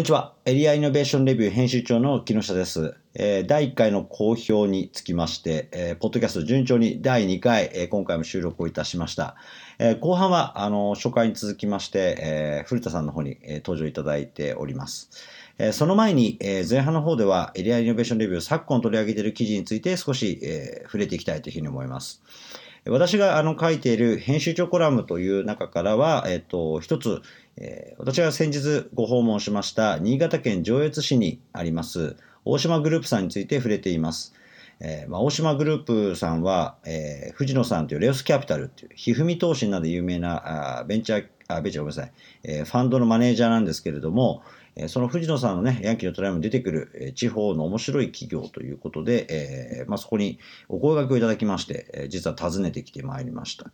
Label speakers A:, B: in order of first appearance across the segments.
A: んにちは。エリアイノベーションレビュー編集長の木下です。えー、第1回の好評につきまして、えー、ポッドキャスト順調に第2回、えー、今回も収録をいたしました。え後半は、あの、初回に続きまして、え古田さんの方に、え登場いただいております。えその前に、え前半の方ではエリアイノベーションレビュー昨今取り上げている記事について少し、え触れていきたいというふうに思います。私があの書いている編集長コラムという中からは、えっと、一つ、え、私が先日ご訪問しました新潟県上越市にあります大島グループさんについて触れています。えーまあ、大島グループさんは、えー、藤野さんというレオスキャピタルという、ひふみ投資など有名なあベンチャー、あベンチャーごめんなさい、えー、ファンドのマネージャーなんですけれども、えその藤野さんのね、ヤンキーのトライアルに出てくる、え地方の面白い企業ということで、えまあ、そこにお声掛けをいただきまして、え実は訪ねてきてまいりました。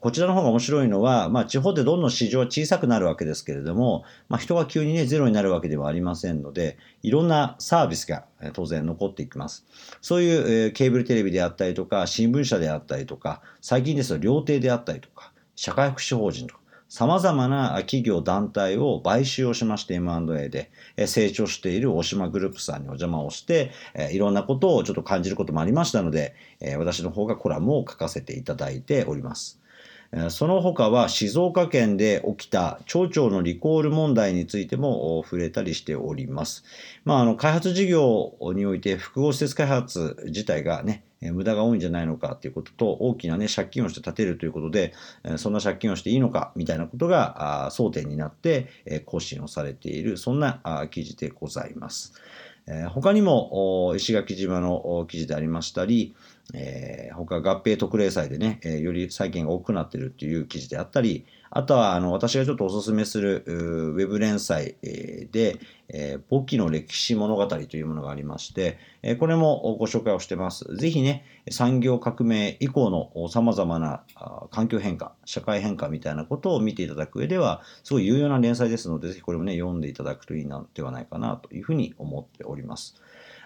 A: こちらの方が面白いのは、まあ、地方でどんどん市場は小さくなるわけですけれども、まあ、人が急にね、ゼロになるわけではありませんので、いろんなサービスが当然残っていきます。そういう、えケーブルテレビであったりとか、新聞社であったりとか、最近ですと料亭であったりとか、社会福祉法人とか、様々な企業団体を買収をしまして M&A で成長している大島グループさんにお邪魔をして、いろんなことをちょっと感じることもありましたので、私の方がコラムを書かせていただいております。その他は静岡県で起きた町長のリコール問題についても触れたりしております。まあ、あの開発事業において複合施設開発自体がね、無駄が多いんじゃないのかということと、大きなね、借金をして建てるということで、そんな借金をしていいのかみたいなことが争点になって更新をされている、そんな記事でございます。え他にも石垣島の記事でありましたり、えー、他合併特例祭でね、え、より債権が多くなってるっていう記事であったり、あとはあの私がちょっとお勧めするウェブ連載で、えー、簿記の歴史物語というものがありまして、えー、これもご紹介をしてます。ぜひね、産業革命以降の様々な環境変化、社会変化みたいなことを見ていただく上では、すごい有用な連載ですので、ぜひこれもね、読んでいただくといいのではないかなというふうに思っております。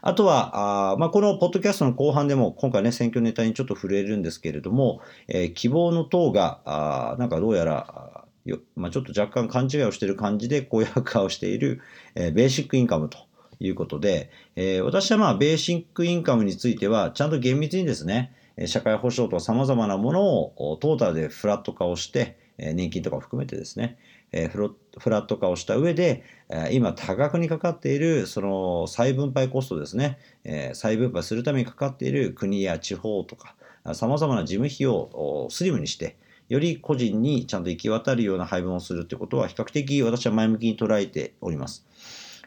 A: あとは、あまあ、このポッドキャストの後半でも、今回ね、選挙ネタにちょっと触れるんですけれども、えー、希望の党が、あなんかどうやら、よまあ、ちょっと若干勘違いをしている感じで公約化をしている、えー、ベーシックインカムということで、えー、私はまあ、ベーシックインカムについては、ちゃんと厳密にですね、社会保障と様々なものをトータルでフラット化をして、年金とかを含めてですね、えフラット化をした上で、え今多額にかかっているその再分配コストですね、え再分配するためにかかっている国や地方とか、様々な事務費をスリムにして、より個人にちゃんと行き渡るような配分をするということは比較的私は前向きに捉えております。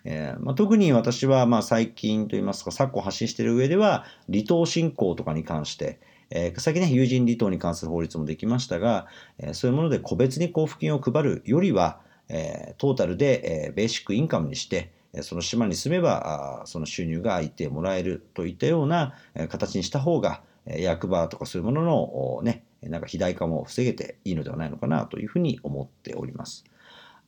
A: えーまあ、特に私はまあ最近といいますか昨今発信している上では離島振興とかに関して、えー、先ね、友人離島に関する法律もできましたが、えー、そういうもので個別に交付金を配るよりは、えー、トータルで、えー、ベーシックインカムにして、その島に住めば、その収入がいてもらえるといったような形にした方が、役場とかそういうもののね、なんか肥大化も防げていいのではないのかなというふうに思っております。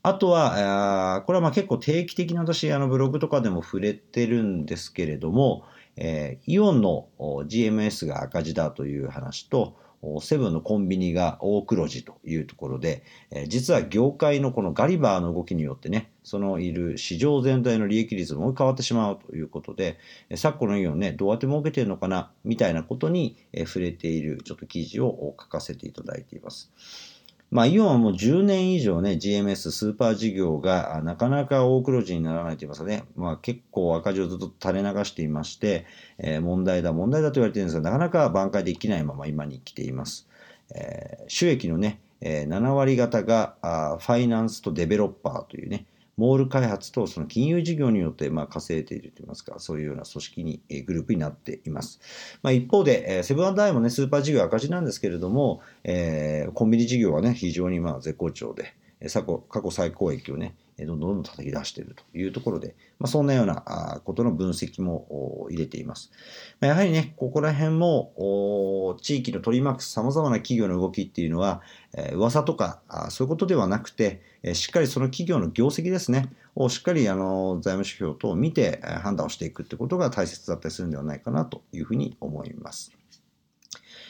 A: あとは、これはまあ結構定期的に私、あのブログとかでも触れてるんですけれども、えー、イオンの GMS が赤字だという話と、セブンのコンビニが大黒字というところで、えー、実は業界のこのガリバーの動きによってね、そのいる市場全体の利益率も変わってしまうということで、昨今のイオンね、どうやって儲けてるのかな、みたいなことに触れているちょっと記事を書かせていただいています。まあ、イオンはもう10年以上ね、GMS、スーパー事業がなかなか大黒字にならないと言いますかね、まあ、結構赤字をずっと垂れ流していまして、えー、問題だ、問題だと言われているんですが、なかなか挽回できないまま今に来ています。えー、収益のね、えー、7割方があファイナンスとデベロッパーというね、モール開発とその金融事業によってまあ稼いでいるといいますか、そういうような組織に、えグループになっています。まあ、一方で、えセブンアイもね、スーパー事業赤字なんですけれども、えー、コンビニ事業はね、非常にまあ絶好調で、過去過去最高益をね、どんどんどんどん叩き出しているというところで、まあ、そんなようなことの分析も入れています。やはりね、ここら辺も地域の取り巻く様々な企業の動きっていうのは、え噂とかそういうことではなくて、しっかりその企業の業績ですね、をしっかりあの財務指標等を見て判断をしていくってことが大切だったりするんではないかなというふうに思います。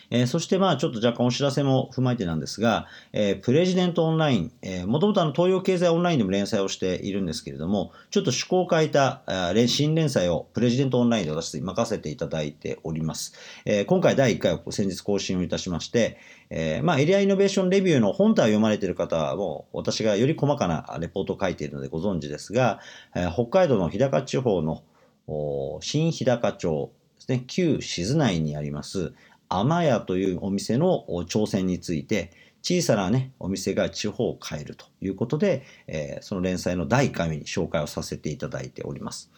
A: えー、そしてまあちょっと若干お知らせも踏まえてなんですが、えー、プレジデントオンライン、えー、もともとあの東洋経済オンラインでも連載をしているんですけれども、ちょっと趣向を変えたあ新連載をプレジデントオンラインで私任せていただいております。えー、今回第1回を先日更新をいたしまして、えー、まあエリアイノベーションレビューの本体を読まれている方はもう私がより細かなレポートを書いているのでご存知ですが、えー、北海道の日高地方の新日高町ですね、旧静内にあります甘屋というお店の挑戦について、小さなね、お店が地方を変えるということで、えー、その連載の第1回目に紹介をさせていただいております。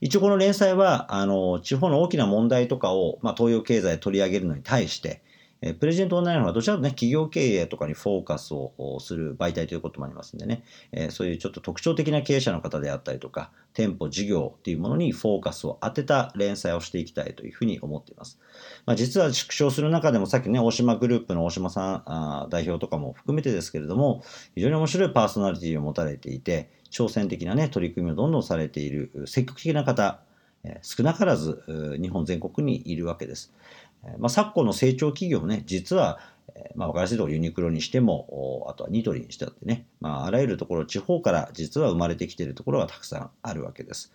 A: 一応この連載は、あの、地方の大きな問題とかを、まあ、東洋経済取り上げるのに対して、えプレゼントオンラインの方がどちらかとね、企業経営とかにフォーカスをする媒体ということもありますんでね、えそういうちょっと特徴的な経営者の方であったりとか、店舗、事業っていうものにフォーカスを当てた連載をしていきたいというふうに思っています。まあ、実は縮小する中でもさっきね、大島グループの大島さんあ代表とかも含めてですけれども、非常に面白いパーソナリティを持たれていて、挑戦的なね、取り組みをどんどんされている積極的な方、少なからず日本全国にいるわけです。まあ、昨今の成長企業ね、実は、まあ、分かりやすいところユニクロにしても、あとはニトリにしてってね、まあ、あらゆるところ、地方から実は生まれてきているところがたくさんあるわけです。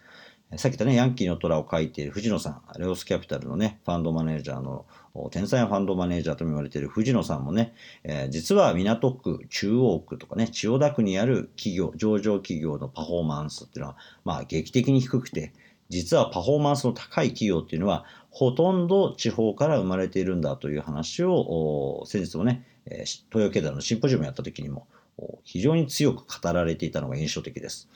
A: さっき言ったね、ヤンキーの虎を書いている藤野さん、レオスキャピタルのね、ファンドマネージャーの、天才ファンドマネージャーとも言われている藤野さんもね、えー、実は港区、中央区とかね、千代田区にある企業、上場企業のパフォーマンスっていうのは、まあ、劇的に低くて、実はパフォーマンスの高い企業っていうのは、ほとんど地方から生まれているんだという話を、先日もね、東洋経済のシンポジウムやった時にも、非常に強く語られていたのが印象的です。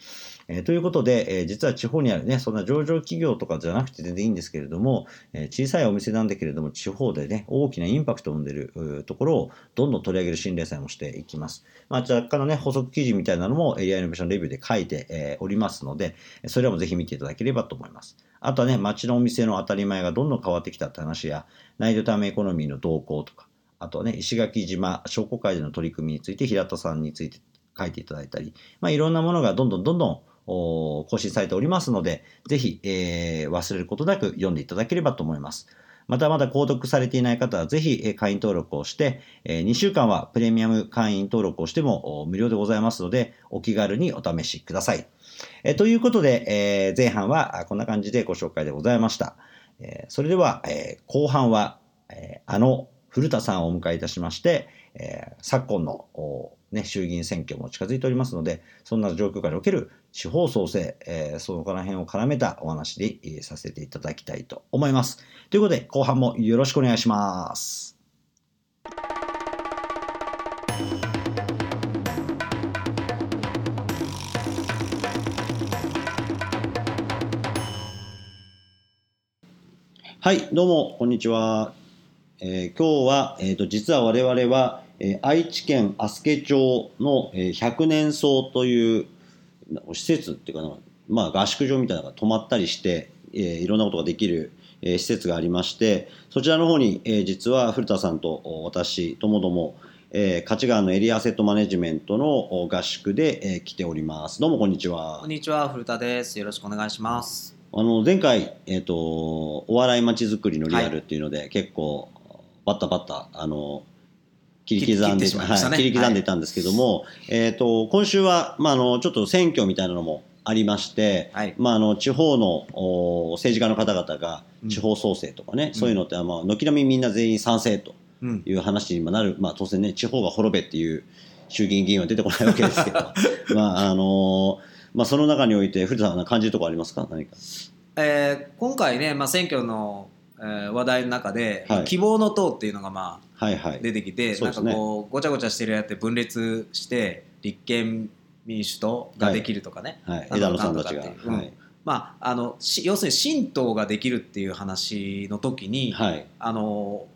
A: え、ということで、え、実は地方にあるね、そんな上場企業とかじゃなくて全然いいんですけれども、え、小さいお店なんだけれども、地方でね、大きなインパクトを生んでるところをどんどん取り上げる新連載もしていきます。まあ、若干のね、補足記事みたいなのもエリアイノベーションレビューで書いて、えおりますので、それらもぜひ見ていただければと思います。あとはね、街のお店の当たり前がどんどん変わってきたって話や、ナイトタイムエコノミーの動向とか、あとはね、石垣島商工会での取り組みについて平田さんについて書いていただいたり、まあ、いろんなものがどんどんどんどん更新されておりますので、ぜひ、えー、忘れることなく読んでいただければと思います。またまだ購読されていない方はぜひ会員登録をして、2週間はプレミアム会員登録をしても無料でございますので、お気軽にお試しください。えということで、え前半はこんな感じでご紹介でございました。えそれでは、え後半は、えあの古田さんをお迎えいたしまして、え昨今のね、衆議院選挙も近づいておりますので、そんな状況下における地方創生、えー、そのこら辺を絡めたお話で、えー、させていただきたいと思います。ということで、後半もよろしくお願いします。はい、どうも、こんにちは。えー、今日は、えーと、実は我々は、えー、愛知県足助町の、えー、百年荘という施設っていうかな、まあ、合宿場みたいなのが泊まったりして、えー、いろんなことができる、えー、施設がありましてそちらの方に、えー、実は古田さんと私ともどもえー、勝川のエリアアセットマネジメントの合宿で、えー、来ております。どうもこんにちは。
B: こんにちは、古田です。よろしくお願いします。
A: あの前回えっ、ー、とお笑いまちづくりのリアルっていうので、はい、結構バッタバッタあの切り刻んで、ね、はい、切り刻んでたんですけども、はい、えっ、ー、と、今週は、まあ、あの、ちょっと選挙みたいなのもありまして、はい、まあ、あの、地方のお政治家の方々が地方創生とかね、うん、そういうのって、まあ、軒並みみんな全員賛成という話になる、まあ、当然ね、地方が滅べっていう衆議院議員は出てこないわけですけど、まあ、あのまあ、その中において、古田さん、感じるところありますか？何か。
B: えー、今回ね、まあ、選挙のえー、話題の中で、はい、希望の党っていうのがまあ、はいはい、出てきて、なんかこうごちゃごちゃしてるやって分裂して立憲民主党ができるとかね、
A: はい。はい、枝野さんたちが、
B: う。ん、まあ、あの要するに新党ができるっていう話の時に、はい、あの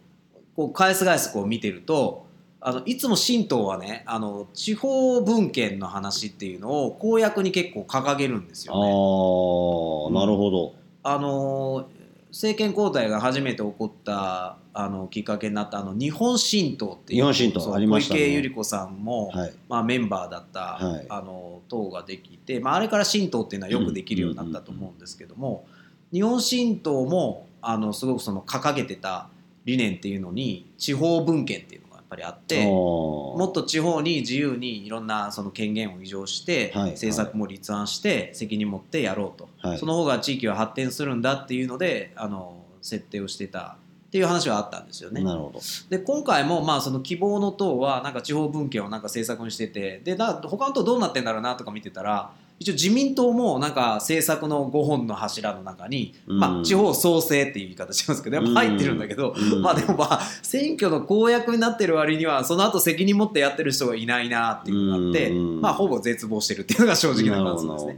B: こう返す返すこう見てるとあのいつも新党はねあの地方分権の話っていうのを公約に結構掲げるんですよね。
A: あなるほど、
B: あの政権交代が初めて起こったあのきっかけになったあの日本新党っていう
A: 日本新党ありま
B: した、ね、小池百合子さんも、はい、まあ、メンバーだった、はい、あの党ができて、まあ、あれから新党っていうのはよくできるようになったと思うんですけども、日本新党もあのすごくその掲げてた理念っていうのに地方分権っていうぱりあってもっと地方に自由にいろんなその権限を移譲して、はい、政策も立案して責任持ってやろうと、はい、その方が地域は発展するんだっていうのであの設定をしてたっていう話はあったんですよね。
A: なるほど。
B: で今回もまあその希望の党はなんか地方分権をなんか政策にしててでだ他の党どうなってんだろうなとか見てたら一応自民党もなんか政策の5本の柱の中に、まあ、地方創生っていう言い方しますけどやっぱ入ってるんだけど、まあでもまあ選挙の公約になってる割にはその後責任持ってやってる人がいないなっていうのがあって、まあほぼ絶望してるっていうのが正直な感想ですね。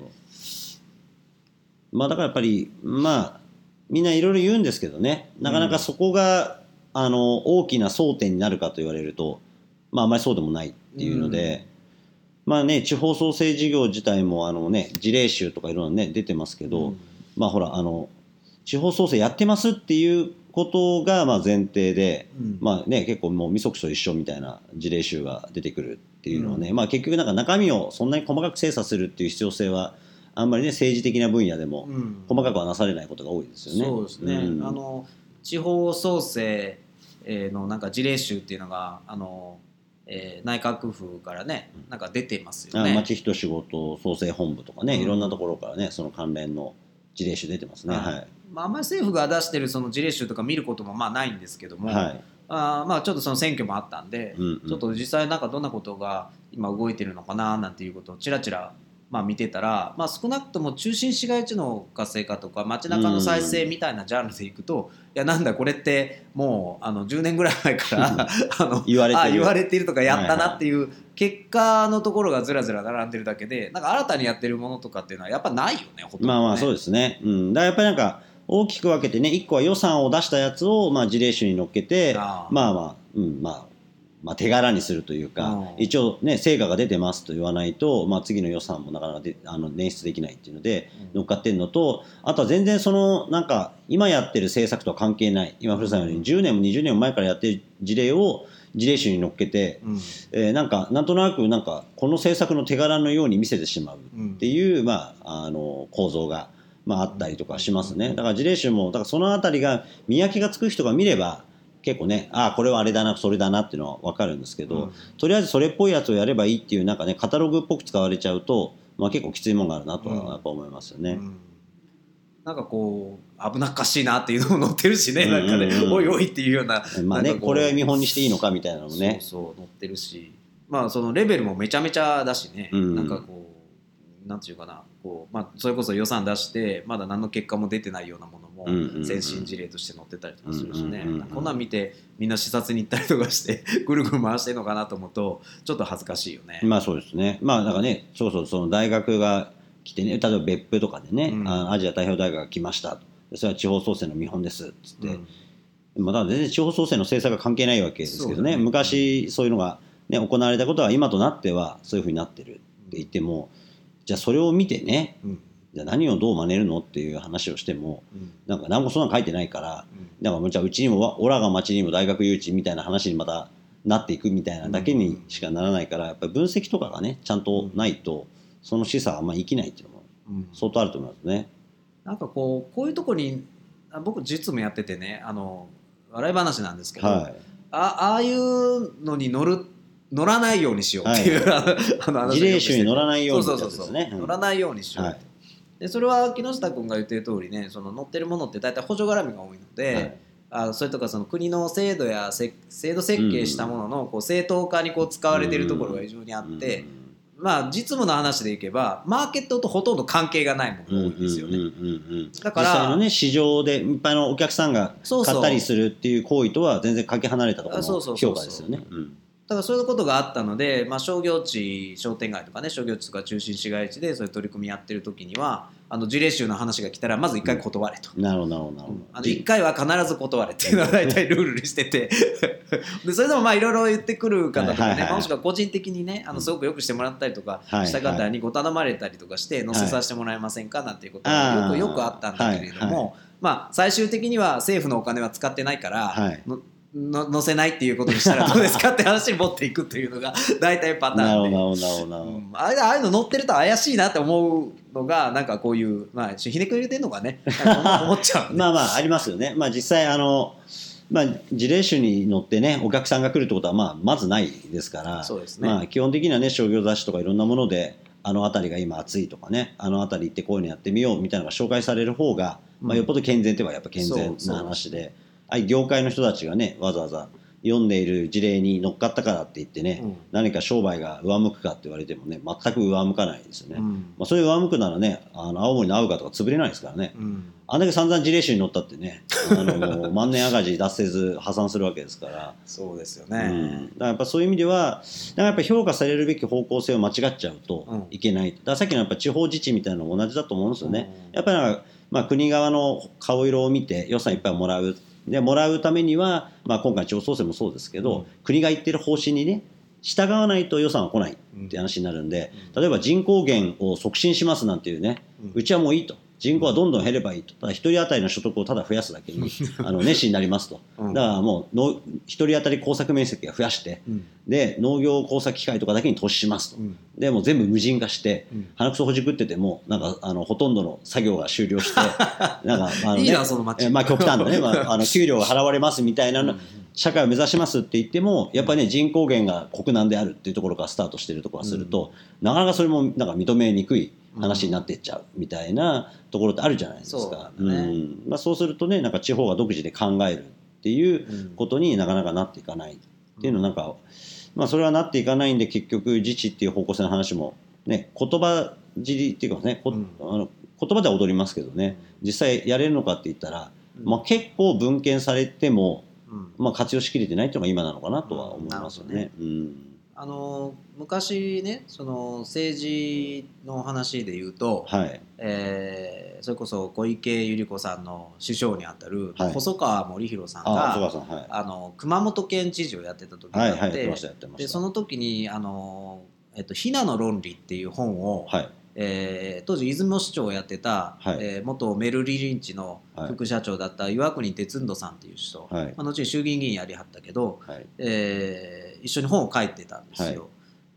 A: まあだからやっぱりまあみんないろいろ言うんですけどね。なかなかそこが、あの大きな争点になるかと言われると、まあ、あまりそうでもないっていうので、まあね、地方創生事業自体もあの、ね、事例集とかいろんな、ね、出てますけど、まあほらあの地方創生やってますっていうことがまあ前提で、うん、まあね、結構もうみそくそ一緒みたいな事例集が出てくるっていうのはね、うん、まあ、結局なんか中身をそんなに細かく精査するっていう必要性はあんまりね政治的な分野でも細かくはなされないことが多いですよね。
B: そうですね、うん、あの地方創生のなんか事例集っていうのがあの、えー、内閣府からねなんか出てますよね。
A: 町人仕事創生本部とかね、うん、いろんなところからねその関連の事例集出てますね。はい。
B: まあ、あんまり政府が出してるその事例集とか見ることもまあないんですけども、はい、あまあちょっとその選挙もあったんで、うんうん、ちょっと実際なんかどんなことが今動いてるのかななんていうことをちらちらまあ、見てたら、まあ、少なくとも中心市街地の活性化とか街中の再生みたいなジャンルでいくと、いやなんだこれってもうあの10年ぐらい前から あの言われてる。言われているとかやったなっていう結果のところがずらずら並んでるだけでなんか新たにやってるものとかっていうのはやっぱないよね
A: ほとんどね。まあまあそうですね、うん、だやっぱりなんか大きく分けてね1個は予算を出したやつをまあ事例集に乗っけてまあまあ、うんまあまあ、手柄にするというか、一応、ね、成果が出てますと言わないと、まあ、次の予算もなかなかであの捻出できないっていうので乗っかってるのとあとは全然そのなんか今やってる政策とは関係ない今古さんのように10年も20年も前からやってる事例を事例集に乗っけて、うん、えー、なんかなんとなくなんかこの政策の手柄のように見せてしまうっていう、うん、まあ、あの構造が、まあ、あったりとかしますね。だから事例集もだからその辺りが見分けがつく人が見れば結構ねああこれはあれだなそれだなっていうのは分かるんですけど、うん、とりあえずそれっぽいやつをやればいいっていうなんかねカタログっぽく使われちゃうと、まあ、結構きついもんがあるなとはやっぱ思いますよね。うん、
B: なんかこう危なっかしいなっていうのも載ってるしね、なんかね、おいおいっていうような、
A: まあね、これは見本にしていいのかみたいなのもね。
B: そうそう載ってるし、まあそのレベルもめちゃめちゃだしね、うん、なんかこう、なんていうかな、こうまあそれこそ予算出してまだ何の結果も出てないようなものも先進事例として載ってたりとかするしね。こんなん見てみんな視察に行ったりとかして ぐるぐる回してるのかなと思うとちょっと恥ずかしいよね。
A: まあそうですね。まあだからねそうそうその大学が来てね例えば別府とかでね、うん、アジア太平洋大学が来ました。それは地方創生の見本ですっつって、うん、まあ、全然地方創生の政策が関係ないわけですけどね、ね、昔そういうのが、ね、行われたことは今となってはそういうふうになってるって言ってもじゃあそれを見てね、うんじゃあ何をどう真似るのっていう話をしても、うん、なんか何もそんな書いてないから、うん、だからじゃあうちにもオラが町にも大学誘致みたいな話にまたなっていくみたいなだけにしかならないから、やっぱり分析とかがねちゃんとないと、その示唆はあんまり生きないっていうのも相当あると思いますね。
B: なんかこうこういうとこに僕実務やっててねあの笑い話なんですけど、はい、あああいうのに乗る乗らないようにしようっていう、はい、
A: あの事例集に乗らないように、
B: そうそうそうそう、乗らないようにしようって、はいでそれは木下君が言ってる通りねその載ってるものって大体補助絡みが多いので、はい、あそれとかその国の制度や制度設計したもののこう正当化にこう使われているところが非常にあって、まあ、実務の話でいけばマーケットとほとんど関係がないものが多いんですよね。
A: だから実際の、ね、市場でいっぱいのお客さんが買ったりするっていう行為とは全然かけ離れたところの評価ですよね。
B: だからそういうことがあったので、まあ、商業地商店街とかね商業地とか中心市街地でそういう取り組みやってる時にはあの事例集の話が来たらまず一回断れと、
A: なるほどなるほど。
B: あの一回は必ず断れっていうのは大体ルールにしてて。でそれでもまあいろいろ言ってくる方とかね、もしくは個人的にねあのすごくよくしてもらったりとかした方にご頼まれたりとかして載せさせてもらえませんかなんていうことがよくよくあったんだけれども、まあ最終的には政府のお金は使ってないから、の載せないっていうことにしたら どうですかって話に持っていくというのが大体パターンで、うん、ああいうの載ってると怪しいなって思うのがなんかこういう、まあ、ひねくれてるのがね。思っちゃう、
A: まあまあありますよね、まあ、実際あのまあ、事例種に乗ってねお客さんが来るってことはまあまずないですから。
B: そうです、ね、
A: まあ、基本的にはね商業雑誌とかいろんなものであの辺りが今暑いとかねあの辺り行ってこういうのやってみようみたいなのが紹介される方が、まあ、よっぽど健全といえばやっぱ健全な話で、あ業界の人たちがねわざわざ読んでいる事例に乗っかったからって言ってね、うん、何か商売が上向くかって言われてもね全く上向かないですよね、うん、まあ、そういう上向くならねあの青森の青がとか潰れないですからね、うん、あんだけ散々事例集に乗ったってねあの 万年赤字脱せず破産するわけですから。
B: そうですよね、うん、
A: だからやっぱそういう意味ではやっぱ評価されるべき方向性を間違っちゃうといけない、だからさっきのやっぱ地方自治みたいなのも同じだと思うんですよね、やっぱりまあ、国側の顔色を見て予算いっぱいもらうでもらうためには、まあ、今回地方創生もそうですけど、うん、国が言ってる方針にね従わないと予算は来ないって話になるんで、例えば人口減を促進しますなんていうね、うちはもういいと人口はどんどん減ればいいと、ただ1人当たりの所得をただ増やすだけにあの熱心になりますと、だからもうの1人当たり耕作面積を増やして、で農業工作機械とかだけに投資しますと、でも全部無人化して、鼻くそほじくっててもなんかあのほとんどの作業が終了して なんか
B: あの、ね、いいの街、
A: まあ、極端なね、まあ、あの給料が払われますみたいな社会を目指しますって言ってもやっぱりね人口減が国難であるっていうところからスタートしているところからすると、なかなかそれもなんか認めにくい。話になっていっちゃうみたいなところってあるじゃないですか。そう、ね。うん。まあ、そうするとねなんか地方が独自で考えるっていうことになかなかなっていかないっていうのなんか、まあ、それはなっていかないんで結局自治っていう方向性の話も、ね、言葉尻っていうかねこ、うん、あの言葉では踊りますけどね。実際やれるのかって言ったら、まあ、結構分権されても、まあ、活用しきれてないっていうのが今なのかなとは思いますよね。うん
B: あの昔ねその政治の話で言うと、はい、えー、それこそ小池百合子さんの首相にあたる細川守弘さんが、はい、あの熊本県知事をやってた時があって、でその時にあの、えっと「ひなの論理」っていう本を、はい。えー、当時出雲市長をやってた、はい、えー、元メルリリンチの副社長だった岩国哲人さんっていう人、はい、まあ、後に衆議院議員やりはったけど、はい、えー、一緒に本を書いてたんですよ。は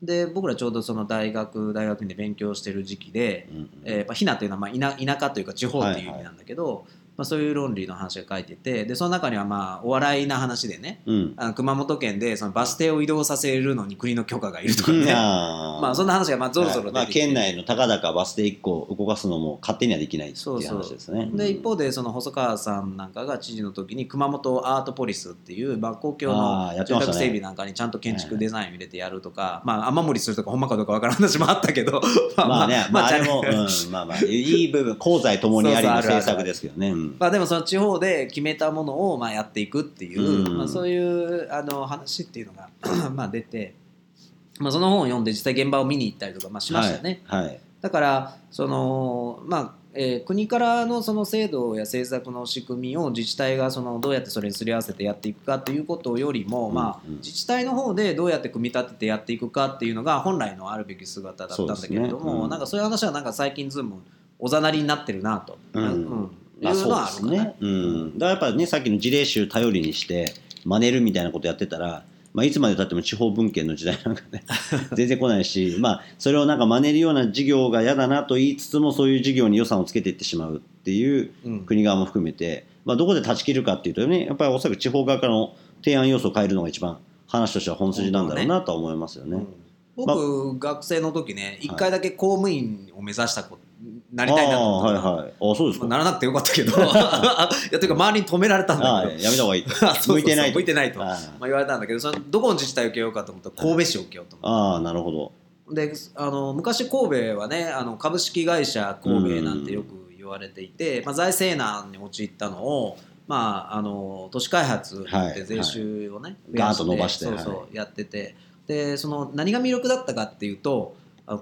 B: い、で僕らちょうどその大学大学院で勉強してる時期で、うんうん、えー、まあ、ひなというのはまあ田田舎というか地方っていう意味なんだけど、はいはいまあ、そういう論理の話が書いててでその中にはまあお笑いな話でね、うん、あの熊本県でそのバス停を移動させるのに国の許可がいるとかね、まあそんな話がまあぞろぞろ出てきて、まあ、
A: 県内のたかだかバス停1個動かすのも勝手にはできないっていう話ですね。
B: で一方でその細川さんなんかが知事の時に熊本アートポリスっていう、まあ、公共の住宅整備なんかにちゃんと建築デザインを入れてやるとか、まあ雨漏りするとかほんまかどうかわからん話もあったけど
A: まあね。まああれも、うん、まあまあいい部分功罪ともにありの政策ですけどね。
B: まあでもその地方方で決めたものをまあやっていくっていう、うん、まあ、そういうあの話っていうのが まあ出て、まあ、その本を読んで実際現場を見に行ったりとかまあしましたね。はい、はい、だからそのまあえー、国からのその制度や政策の仕組みを自治体がそのどうやってそれにすり合わせてやっていくかということよりも、まあ、自治体の方でどうやって組み立ててやっていくかっていうのが本来のあるべき姿だったんだけれども、ね。うん、なんかそういう話はなんか最近ずんもおざなりになってるなと、うん、うん、
A: まあ、そうですね。うん。だからやっぱね、さっきの事例集頼りにして、真似るみたいなことやってたら、まあ、いつまでたっても地方分権の時代なんかね、全然来ないし、まあ、それをなんか真似るような事業が嫌だなと言いつつも、そういう事業に予算をつけていってしまうっていう国側も含めて、まあ、どこで断ち切るかっていうとね、やっぱりおそらく地方側からの提案要素を変えるのが一番話としては本筋なんだろうなとは思いますよね。ね
B: うん、僕、ま学生の時ね、一回だけ公務員を目指したことなりたいなと。思ったはいはい、あそうですか、ならなくてよかったけど。いやというか周りに止められたんだ
A: けど。やめた方がいい。
B: 向いてない向いてないと。まあ、言われたんだけどそのどこの自治体を受けようかと思ったら神戸市を受けようと思
A: ってああなるほど。
B: であの昔神戸はねあの株式会社神戸なんてよく言われていて、まあ、財政難に陥ったのをまあ、あの都市開発で税収をね、
A: はい、ガーッと伸ばして
B: そうそう、やってて。でその何が魅力だったかっていうと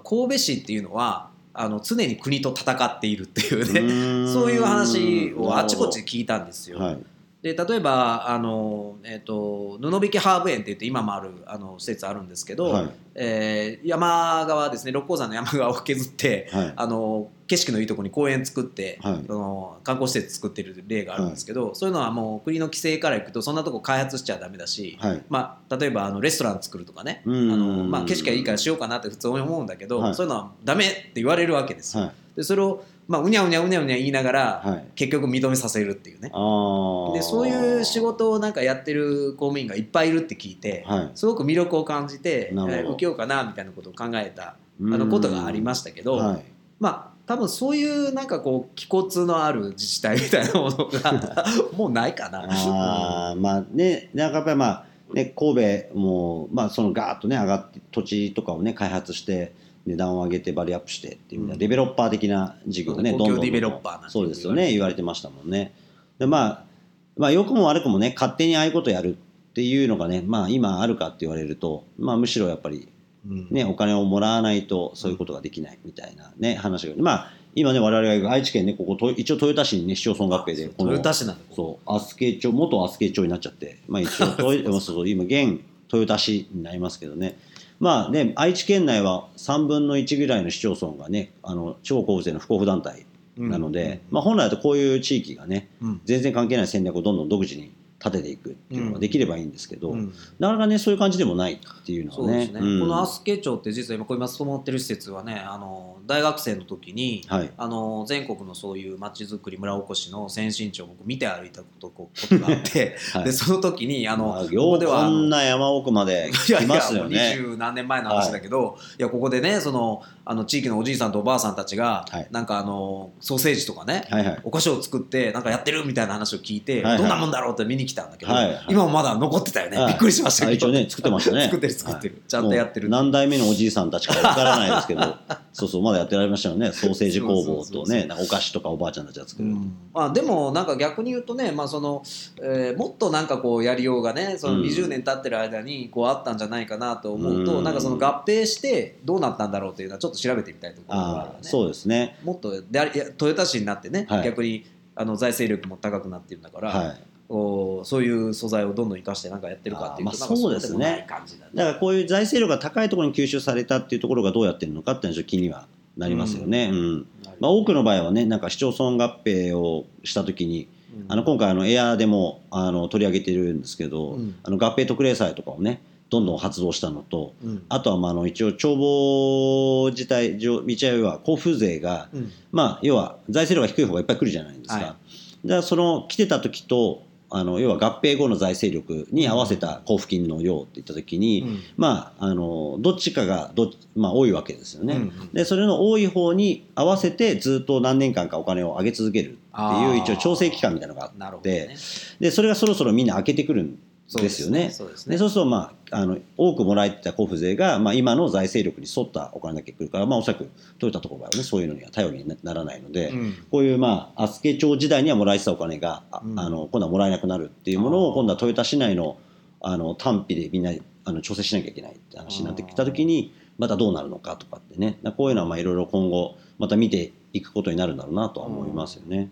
B: 神戸市っていうのはあの常に国と戦っているっていうね そういう話をあちこち聞いたんですよ。はい。で例えばあの、えーと、布引ハーブ園って言って今もあるあの施設あるんですけど、はい、えー、山側ですね六甲山の山側を削って、はい、あの景色のいいところに公園作って、はい、その観光施設作ってる例があるんですけど、そういうのはもう国の規制からいくとそんなとこ開発しちゃだめだし、まあ、例えばあのレストラン作るとかね。あの、まあ、景色がいいからしようかなって普通思うんだけど、そういうのはだめって言われるわけですよ。でそれをまあ、うにゃうにゃうにゃうにゃ言いながら、はい、結局認めさせるっていうね。でそういう仕事をなんかやってる公務員がいっぱいいるって聞いて、はい、すごく魅力を感じて、えー、受けようかなみたいなことを考えたあのことがありましたけど、はい、まあ多分そういうなんかこう気骨のある自治体みたいなものが もうないかな。
A: あまあねなんかやっぱりまあね神戸もまあそのガーッとね上がって土地とかをね開発して値段を上げてバリアップしてっていう、うん、デベロッパー的な事業がね、
B: どんどんデベロッパ
A: ーそうですよね。言われてましたもんね。でまあまあ良くも悪くもね勝手にああいうことやるっていうのがねまあ今あるかって言われるとまあむしろやっぱりね、お金をもらわないとそういうことができないみたいなね話が。まあ今ね我々が行く愛知県ねここ一応豊田市にね市町村合併で
B: この豊田市なん
A: そう飛鳥町元飛鳥町になっちゃってまあ一応 そうそう今現豊田市になりますけどね。まあね、愛知県内は3分の1ぐらいの市町村がね、あの地方交付税の不交付団体なので、まあ、本来だとこういう地域がね、うん、全然関係ない戦略をどんどん独自に立てていくっていうのができればいいんですけど、うん、なかなかねそういう感じでもないっていうのはね、ね
B: うん、この飛鳥町って実は今こう今務まってる施設はねあの大学生の時に、はい、あの全国のそういうまちづくり村おこしの先進地を僕見て歩いたことことがあって、はい、でその時にあの、
A: まあ、ここではこんな山奥まで来ますよね。
B: 二十何年前の話だけど、はい、いやここでねそのあの地域のおじいさんとおばあさんたちが、はい、なんかあのソーセージとかね、はいはい、お菓子を作ってなんかやってるみたいな話を聞いて、はいはい、どんなもんだろうって見に来たんだけど、はいはい、今もまだ残ってたよね、はい、びっくりしましたけ
A: ど、一応ね作ってましたね。
B: 作ってる作ってる、ちゃんとやってる。
A: 何代目のおじいさんたちかわからないですけど そうそうまだやってられましたよね。ソーセージ工房とねお菓子とかおばあちゃんたちが作る、う。ん、
B: まあ、でもなんか逆に言うとね、まあそのえー、もっとなんかこうやりようがねその20年経ってる間にこうあったんじゃないかなと思うと、うん、なんかその合併してどうなったんだろうというのはちょっと調べてみたいところがあるよね。
A: そうですね。
B: もっとでいや豊田市になってね、はい、逆にあの財政力も高くなってるんだから、はい。おそういう素材をどんどん生かしてなんかやってるかっていうと、まあ、
A: そうですね。だからこういう財政力が高いところに吸収されたっていうところがどうやってるのかっていうのは気にはなりますよね、うん、うん、まあ、多くの場合はねなんか市町村合併をした時に、うん、あの今回あのエアーでもあの取り上げてるんですけど、うん、あの合併特例債とかをねどんどん発動したのと、あとはまああの一応帳簿自体道合は交付税が、まあ要は財政量が低い方がいっぱい来るじゃないですか。はい、だからその来てた時とあの要は合併後の財政力に合わせた交付金の量っていった時に、うん、まああのどっちかがど、まあ、多いわけですよね、うんうん、でそれの多い方に合わせてずっと何年間かお金を上げ続けるっていう一応調整期間みたいなのがあって、ね、でそれがそろそろみんな開けてくるんです。よね。そうですね。そうすると、まあ、あの多くもらえてた交付税が、まあ、今の財政力に沿ったお金だけ来るから、まあ、おそらくトヨタとかはねそういうのには頼りにならないので、うん、こういう、まあ、飛鳥町時代にはもらえてたお金が、うん、あの今度はもらえなくなるっていうものを今度はトヨタ市内のあの単費でみんなあの調整しなきゃいけないって話になってきた時にまたどうなるのかとかってね。こういうのはまあいろいろ今後また見ていくことになるんだろうなとは思いますよね。
B: ね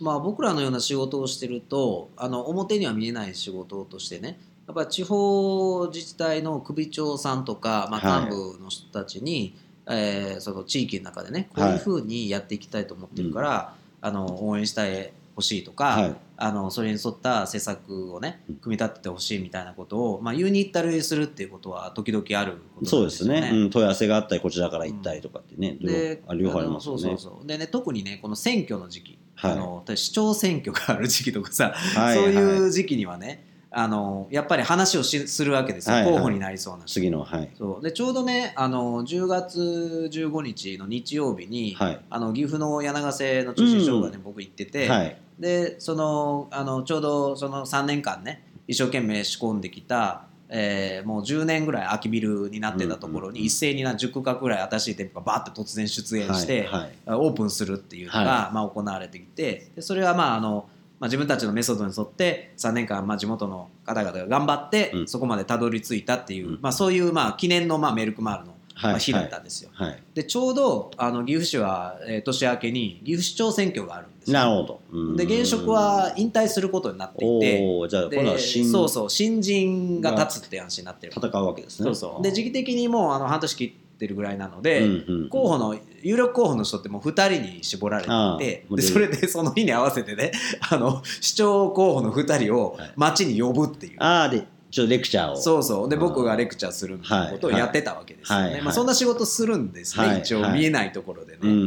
B: まあ、僕らのような仕事をしてるとあの表には見えない仕事としてねやっぱ地方自治体の首長さんとか、まあ、幹部の人たちに、はい、えー、その地域の中でねこういうふうにやっていきたいと思ってるから、はい、あの応援してほしいとか、はい、あのそれに沿った施策をね組み立ててほしいみたいなことを、まあ、言うに行ったりするっていうことは時々あること
A: ですよね。そうですね、うん、問い合わせがあったりこちらから行ったりとかってね、うん、で両方ありますよね。そうそうそう。
B: でね特にねこの選挙の時期、はい、あの市長選挙がある時期とかさ、はい、そういう時期にはねあのやっぱり話をしするわけですよ、はいはい、候補になりそうな
A: 次の、はい、
B: そう。でちょうどねあの10月15日の日曜日に、はい、あの岐阜の柳ヶ瀬の中心賞がね、うん、僕行ってて、はい、でそのあのちょうどその3年間ね一生懸命仕込んできたえー、もう10年ぐらい空きビルになってたところに一斉にな10区画ぐらい新しい店舗がバーッと突然出現して、オープンするっていうのが、まあ、行われてきてでそれはまああのまあ、自分たちのメソッドに沿って3年間まあ地元の方々が頑張ってそこまでたどり着いたっていう、まあ、そういうまあ記念のまあメルクマールのまあ日だったんですよ。はいはい、でちょうどあの岐阜市は、えー、年明けに岐阜市長選挙があるんです
A: なるほど。
B: で現職は引退することになっていて
A: じゃあ今度は新
B: そうそう新人が立つって話になってる
A: 戦うわけですね。
B: そうそうで時期的にもうあの半年切ってるぐらいなので、うんうん、候補の有力候補の人ってもう2人に絞られていてでそれでその日に合わせてねあの市長候補の2人を町に呼ぶっていう。
A: あでちょっとレクチャーを。
B: そうそう。で僕がレクチャーするみたいなことをやってたわけですよね、はい。はい、まあ、そんな仕事するんですね、はい、一応見えないところでね、うんうんう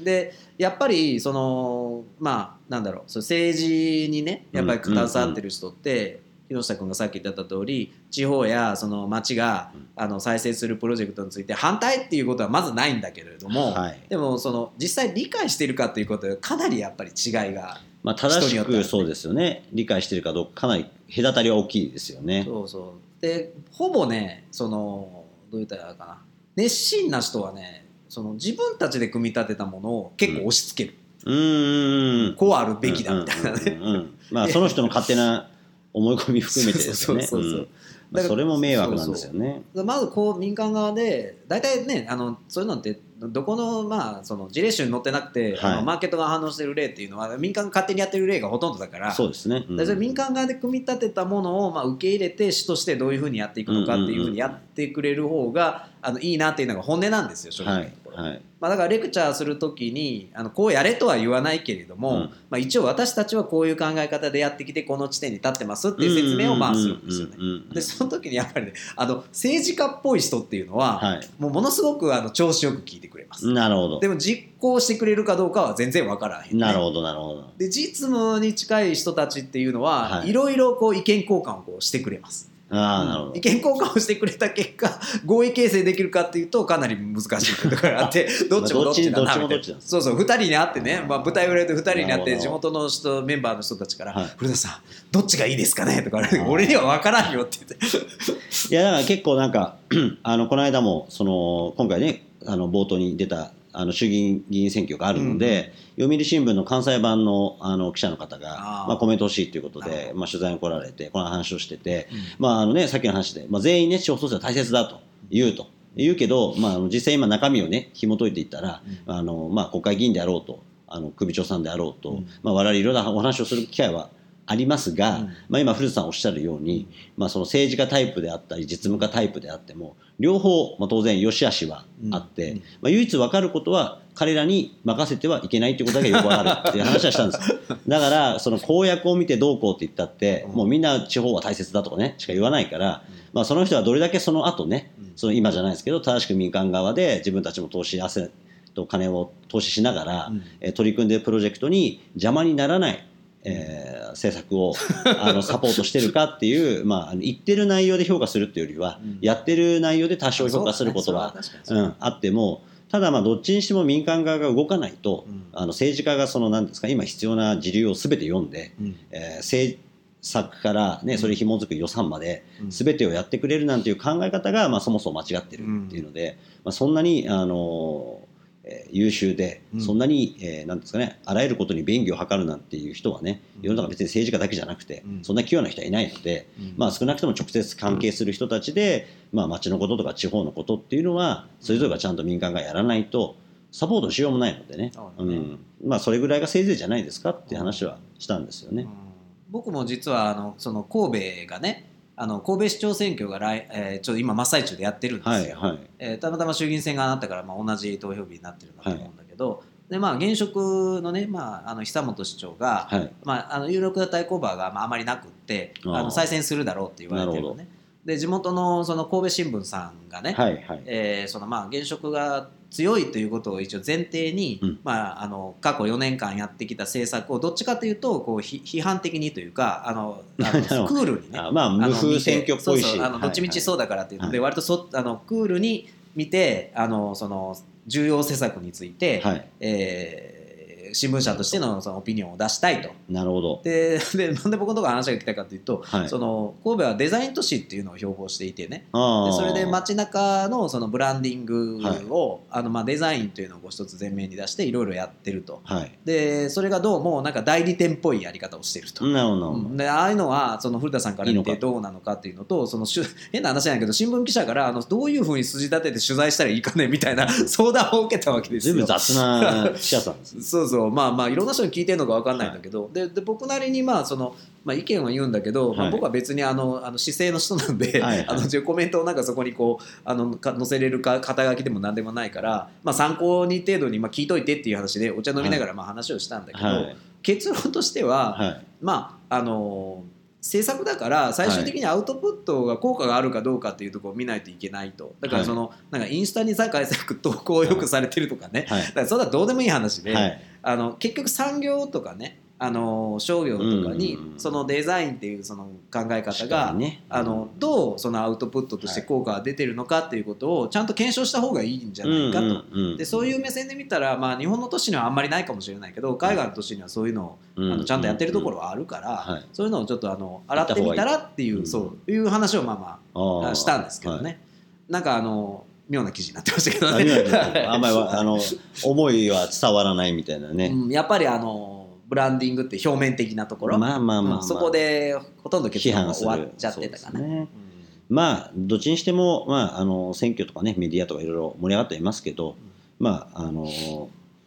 B: ん。でやっぱりそのまあなんだろう。そ政治にねやっぱり携わってる人って、木下君がさっき言った通り地方やその町があの再生するプロジェクトについて反対っていうことはまずないんだけれども、はい、でもその実際理解しているかということでかなりやっぱり違いが
A: まあ、正しくそうですよね。理解してるかどうかかなり隔たりは大きいですよね。
B: そうそう。でほぼねそのどう言ったらいいかな。熱心な人はねその自分たちで組み立てたものを結構押し付ける、うん、こうあるべきだみたいなね。
A: まあその人の勝手な思い込み含めてですね。それも迷惑なんですよね。
B: まずこう民間側で大体ねあのそういうのってどこの,、まあその事例集に載ってなくて、はい、あのマーケットが反応してる例っていうのは民間が勝手にやってる例がほとんどだから。
A: そうですね、
B: うん、民間側で組み立てたものを、まあ、受け入れて主としてどういうふうにやっていくのかっていうふうにやってくれる方があのいいなっていうのが本音なんですよ正直。はいはい。まあ、だからレクチャーするときにあのこうやれとは言わないけれども、うん、まあ、一応私たちはこういう考え方でやってきてこの地点に立ってますっていう説明をまあするんですよね。でその時にやっぱりねあの政治家っぽい人っていうのは、はい、もうものすごくあの調子よく聞いてくれます。
A: なるほど。
B: でも実行してくれるかどうかは全然わからへん、
A: ね、なるほどなるほど。
B: で実務に近い人たちっていうのは、はい、いろいろこう意見交換をこうしてくれます。意見交換をしてくれた結果合意形成できるかっていうとかなり難しい ところがあってどっちもどっちだなみたいな。そうそう2人に会ってね、まあ、舞台裏で2人に会って地元の人メンバーの人たちから「古田さんどっちがいいですかね?」とか俺には分からんよって言って。
A: いやだから結構なんか あのこの間もその今回ねあの冒頭に出たあの衆議院議員選挙があるので、うん、読売新聞の関西版のあの記者の方がまあ、コメント欲しいということで、まあ、取材に来られてこの話をしてて、うん、まああのね、さっきの話で、まあ、全員ね地方創生は大切だと言うと。言うけど、まあ、実際今中身をね紐解いていったら、うん、あのまあ、国会議員であろうとあの首長さんであろうと、まあ、我々いろんなお話をする機会はありますが、うん、まあ、今古田さんおっしゃるように、まあ、その政治家タイプであったり実務家タイプであっても両方、まあ、当然良し悪しはあって、うん、まあ、唯一分かることは彼らに任せてはいけないということだけよく分かるっていう 話はしたんです。だからその公約を見てどうこうって言ったって、もうみんな地方は大切だとかねしか言わないから、まあ、その人はどれだけその後ね、その今じゃないですけど正しく民間側で自分たちも投資汗と金を投資しながら、うん、取り組んでいるプロジェクトに邪魔にならないえー、政策をあの サポートしてるかっていう、まあ、言ってる内容で評価するっていうよりは、うん、やってる内容で多少評価することは、うん、あってもただまあどっちにしても民間側が動かないと、うん、あの政治家がその何ですか今必要な時流を全て読んで、うん、えー、政策から、ね、それ紐づく予算まで全てをやってくれるなんていう考え方が、まあ、そもそも間違ってるっていうので、まあ、そんなにあのえー、優秀で、そんなに、えー、なんですかね、あらゆることに便宜を図るなんていう人はね、世の中別に政治家だけじゃなくて、そんな器用な人はいないので、まあ少なくとも直接関係する人たちで、まあ町のこととか地方のことっていうのは、それぞれがちゃんと民間がやらないと、サポートしようもないのでね、うん、まあそれぐらいがせいぜいじゃないですかっていう話はしたんですよね。
B: 僕も実はあのその神戸がねあの神戸市長選挙が来、えー、ちょ今真っ最中でやってるんですよ、はいはい、えー、たまたま衆議院選があったから、まあ、同じ投票日になってるんだと思うんだけど、はい、でまあ、現職のね、まあ、あの久本市長が、はい。まあ、あの有力な対抗馬が、まあ、あまりなくってあの再選するだろうって言われてるのね。で地元のその神戸新聞さんがね、はいはい、えー、そのまあ現職が強いということを一応前提に、うん、まあ、あの過去4年間やってきた政策をどっちかというとこう批判的にというかあのあの クールにね
A: まあ、無風選挙っぽいし
B: あのどっちみちそうだからっていうので、はい。はい、割とそあのクールに見てあのその重要施策について、はい、えー新聞社としてのそのオピニオンを出したいと。
A: なるほど。
B: で でなんで僕のところ話が来たかというと、はい、その神戸はデザイン都市っていうのを標榜していてね。でそれで街中のそのブランディングを、はい、あのまあデザインというのを一つ前面に出していろいろやってると、はい、でそれがどうもなんか代理店っぽいやり方をしてると。
A: なるほど。
B: でああいうのはその古田さんから見てどうなのかっていうのとその変な話なんやけど新聞記者からあのどういうふうに筋立てて取材したらいいかねみたいな相談を受けたわけですよ。
A: 全部雑な記者さんです、
B: そうそうまあまあいろんな人に聞いてるのか分かんないんだけど、はい、でで僕なりにまあその、まあ、意見を言うんだけど、はい、まあ、僕は別にあのあの姿勢の人なんで、はいはい、あのコメントをなんかそこにこうあのか載せれるか肩書きでも何でもないから、まあ、参考に程度にまあ聞いといてっていう話でお茶飲みながらまあ話をしたんだけど、結論としては、まああの制作だから最終的にアウトプットが効果があるかどうかっていうところを見ないといけないと。だからその、なんかインスタに酒井作投稿をよくされてるとかね、はい、だからそれはどうでもいい話で、はい、あの結局産業とかねあの商業とかにそのデザインっていうその考え方が、ね、あのどうそのアウトプットとして効果が出てるのかっていうことをちゃんと検証した方がいいんじゃないかと、でそういう目線で見たら、まあ、日本の都市にはあんまりないかもしれないけど海外の都市にはそういうのをあのちゃんとやってるところはあるから、そういうのをちょっとあの洗ってみたらっていうそういう話をまあまあしたんですけどね。なんかあの妙な記事になってましたけど
A: ね。あんまりあの 思いは伝わらないみたいなね。
B: うん、やっぱりあのブランディングって表面的なところ、まあまあまあ、まあ。そこでほとんど結論が終わっちゃってたかな。ね。
A: まあどっちにしても、まあ、あの選挙とかねメディアとかいろいろ盛り上がっていますけど、まああの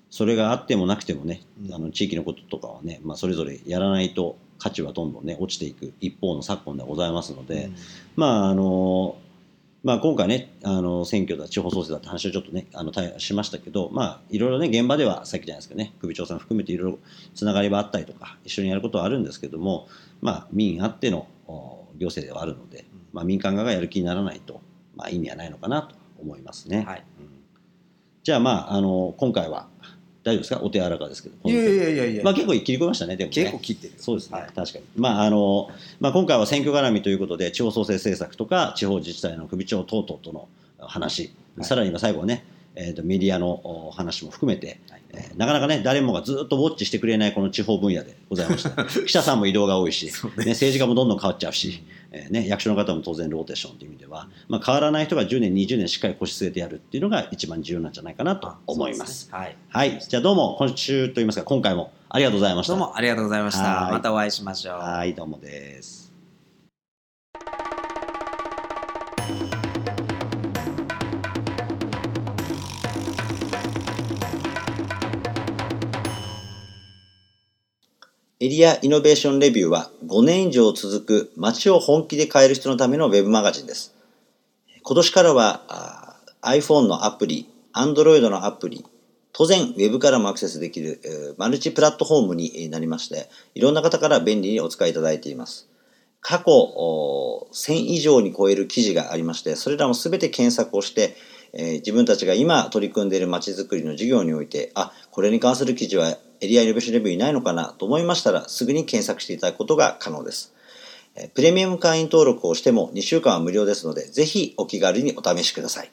A: それがあってもなくてもね、あの地域のこととかはね、まあ、それぞれやらないと価値はどんどんね落ちていく一方の昨今でございますので、うん、まああのまあ、今回ね、あの選挙だ、地方創生だって話をちょっとね、あのしましたけど、まあ、いろいろね、現場ではさっきじゃないですかね、首長さん含めていろいろつながりはあったりとか、一緒にやることはあるんですけども、まあ、民あっての行政ではあるので、まあ、民間側がやる気にならないと、まあ、意味はないのかなと思いますね。はい。うん、じゃあ、まあ、あの今回は大丈夫ですか？お手柔らかですけど。
B: いやいやいやいや。
A: まあ結構切り込みましたね、でも、ね、
B: 結構切ってる。
A: そうですね、はい、確かに。まああの、まあ今回は選挙絡みということで、地方創生政策とか、地方自治体の首長等々との話、はい、さらには最後はね、えーと、メディアの話も含めて、はい、えー、なかなかね、誰もがずっとウォッチしてくれないこの地方分野でございました。記者さんも移動が多いし、ね、政治家もどんどん変わっちゃうし、えーね、役所の方も当然ローテーションという意味では、まあ、変わらない人が10年、20年しっかり腰据えてやるっていうのが一番重要なんじゃないかなと思います。すね、はい、はい、じゃあどうも今週といいますか今回もありがとうございました。
B: どうもありがとうございました。またお会いしましょう。
A: はい、どうもです。エリアイノベーションレビューは5年以上続く街を本気で変える人のためのウェブマガジンです。今年からは iPhone のアプリ、Android のアプリ、当然 Web からもアクセスできるマルチプラットフォームになりまして、いろんな方から便利にお使いいただいています。過去1000以上に超える記事がありまして、それらも全て検索をして、え、自分たちが今取り組んでいる街づくりの事業において、あ、これに関する記事はエリアイノベーションレビューいないのかなと思いましたら、すぐに検索していただくことが可能です。プレミアム会員登録をしても2週間は無料ですので、ぜひお気軽にお試しください。